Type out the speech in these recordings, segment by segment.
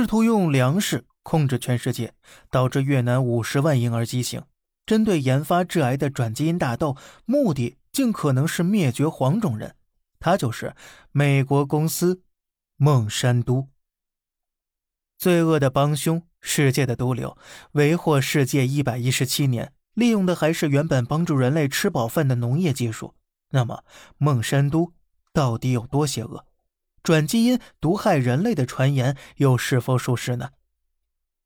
试图用粮食控制全世界，导致越南五十万婴儿畸形。针对研发致癌的转基因大豆，目的尽可能是灭绝黄种人。他就是美国公司孟山都。罪恶的帮凶，世界的毒瘤，为祸世界一百一十七年，利用的还是原本帮助人类吃饱饭的农业技术。那么，孟山都到底有多邪恶？转基因毒害人类的传言又是否属实呢？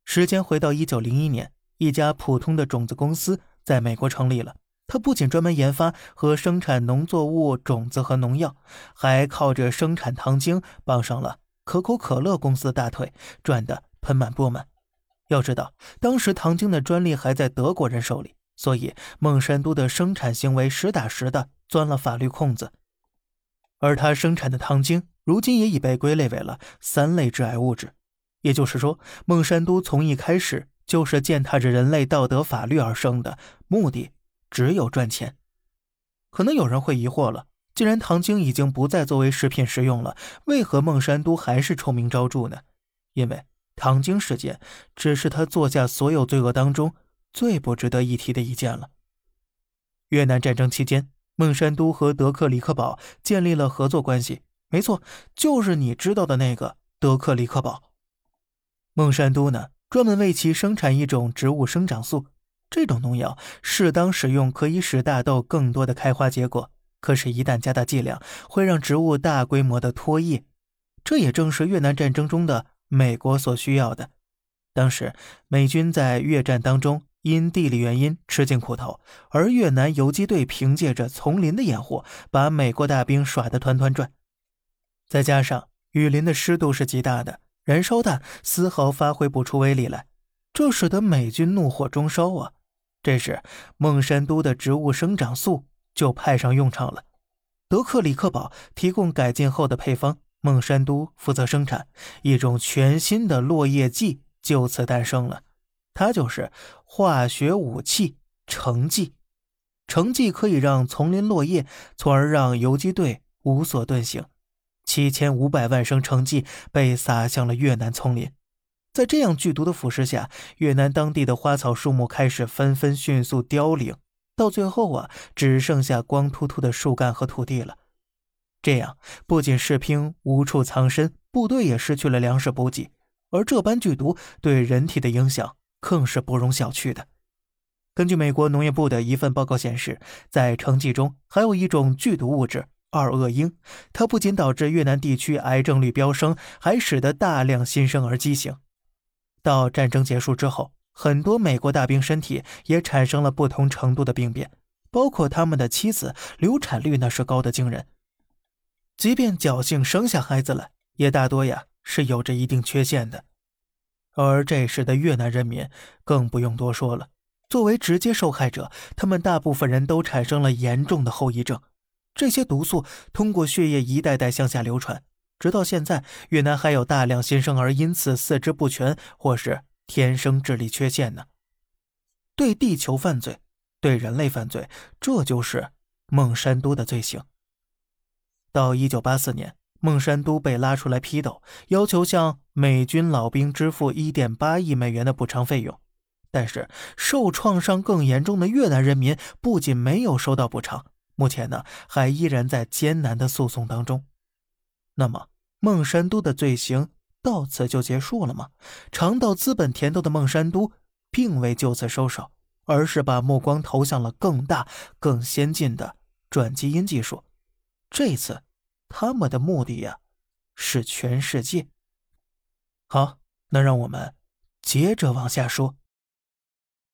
时间回到一九零一年，一家普通的种子公司在美国成立了。它不仅专门研发和生产农作物种子和农药，还靠着生产糖精傍上了。可口可乐公司的大腿赚得盆满钵满。要知道，当时糖精的专利还在德国人手里，所以孟山都的生产行为实打实的钻了法律空子。而他生产的糖精，如今也已被归类为了三类致癌物质。也就是说，孟山都从一开始就是践踏着人类道德法律而生的，目的只有赚钱。可能有人会疑惑了。既然糖精已经不再作为食品食用了，为何孟山都还是臭名昭著呢？因为糖精事件只是他做下所有罪恶当中最不值得一提的一件了。越南战争期间，孟山都和德克里克堡建立了合作关系，没错，就是你知道的那个德克里克堡。孟山都呢，专门为其生产一种植物生长素，这种农药适当使用可以使大豆更多的开花结果。可是，一旦加大剂量，会让植物大规模的脱叶。这也正是越南战争中的美国所需要的。当时，美军在越战当中因地理原因吃尽苦头，而越南游击队凭借着丛林的掩护，把美国大兵耍得团团转。再加上雨林的湿度是极大的，燃烧弹丝毫发挥不出威力来，这使得美军怒火中烧啊！这时，孟山都的植物生长素。就派上用场了。德克里克堡提供改进后的配方，孟山都负责生产一种全新的落叶剂，就此诞生了。它就是化学武器橙剂。橙剂可以让丛林落叶，从而让游击队无所遁形。七千五百万升橙剂被撒向了越南丛林，在这样剧毒的腐蚀下，越南当地的花草树木开始纷纷迅速凋零。到最后啊，只剩下光秃秃的树干和土地了。这样不仅士兵无处藏身，部队也失去了粮食补给，而这般剧毒对人体的影响更是不容小觑的。根据美国农业部的一份报告显示，在橙剂中还有一种剧毒物质二恶英，它不仅导致越南地区癌症率飙升，还使得大量新生儿畸形。到战争结束之后。很多美国大兵身体也产生了不同程度的病变，包括他们的妻子，流产率那是高的惊人。即便侥幸生下孩子来，也大多呀是有着一定缺陷的。而这时的越南人民更不用多说了，作为直接受害者，他们大部分人都产生了严重的后遗症。这些毒素通过血液一代代向下流传，直到现在，越南还有大量新生儿因此四肢不全，或是。天生智力缺陷呢？对地球犯罪，对人类犯罪，这就是孟山都的罪行。到一九八四年，孟山都被拉出来批斗，要求向美军老兵支付一点八亿美元的补偿费用。但是，受创伤更严重的越南人民不仅没有收到补偿，目前呢，还依然在艰难的诉讼当中。那么，孟山都的罪行？到此就结束了吗？尝到资本甜头的孟山都并未就此收手，而是把目光投向了更大、更先进的转基因技术。这次，他们的目的呀，是全世界。好，那让我们接着往下说。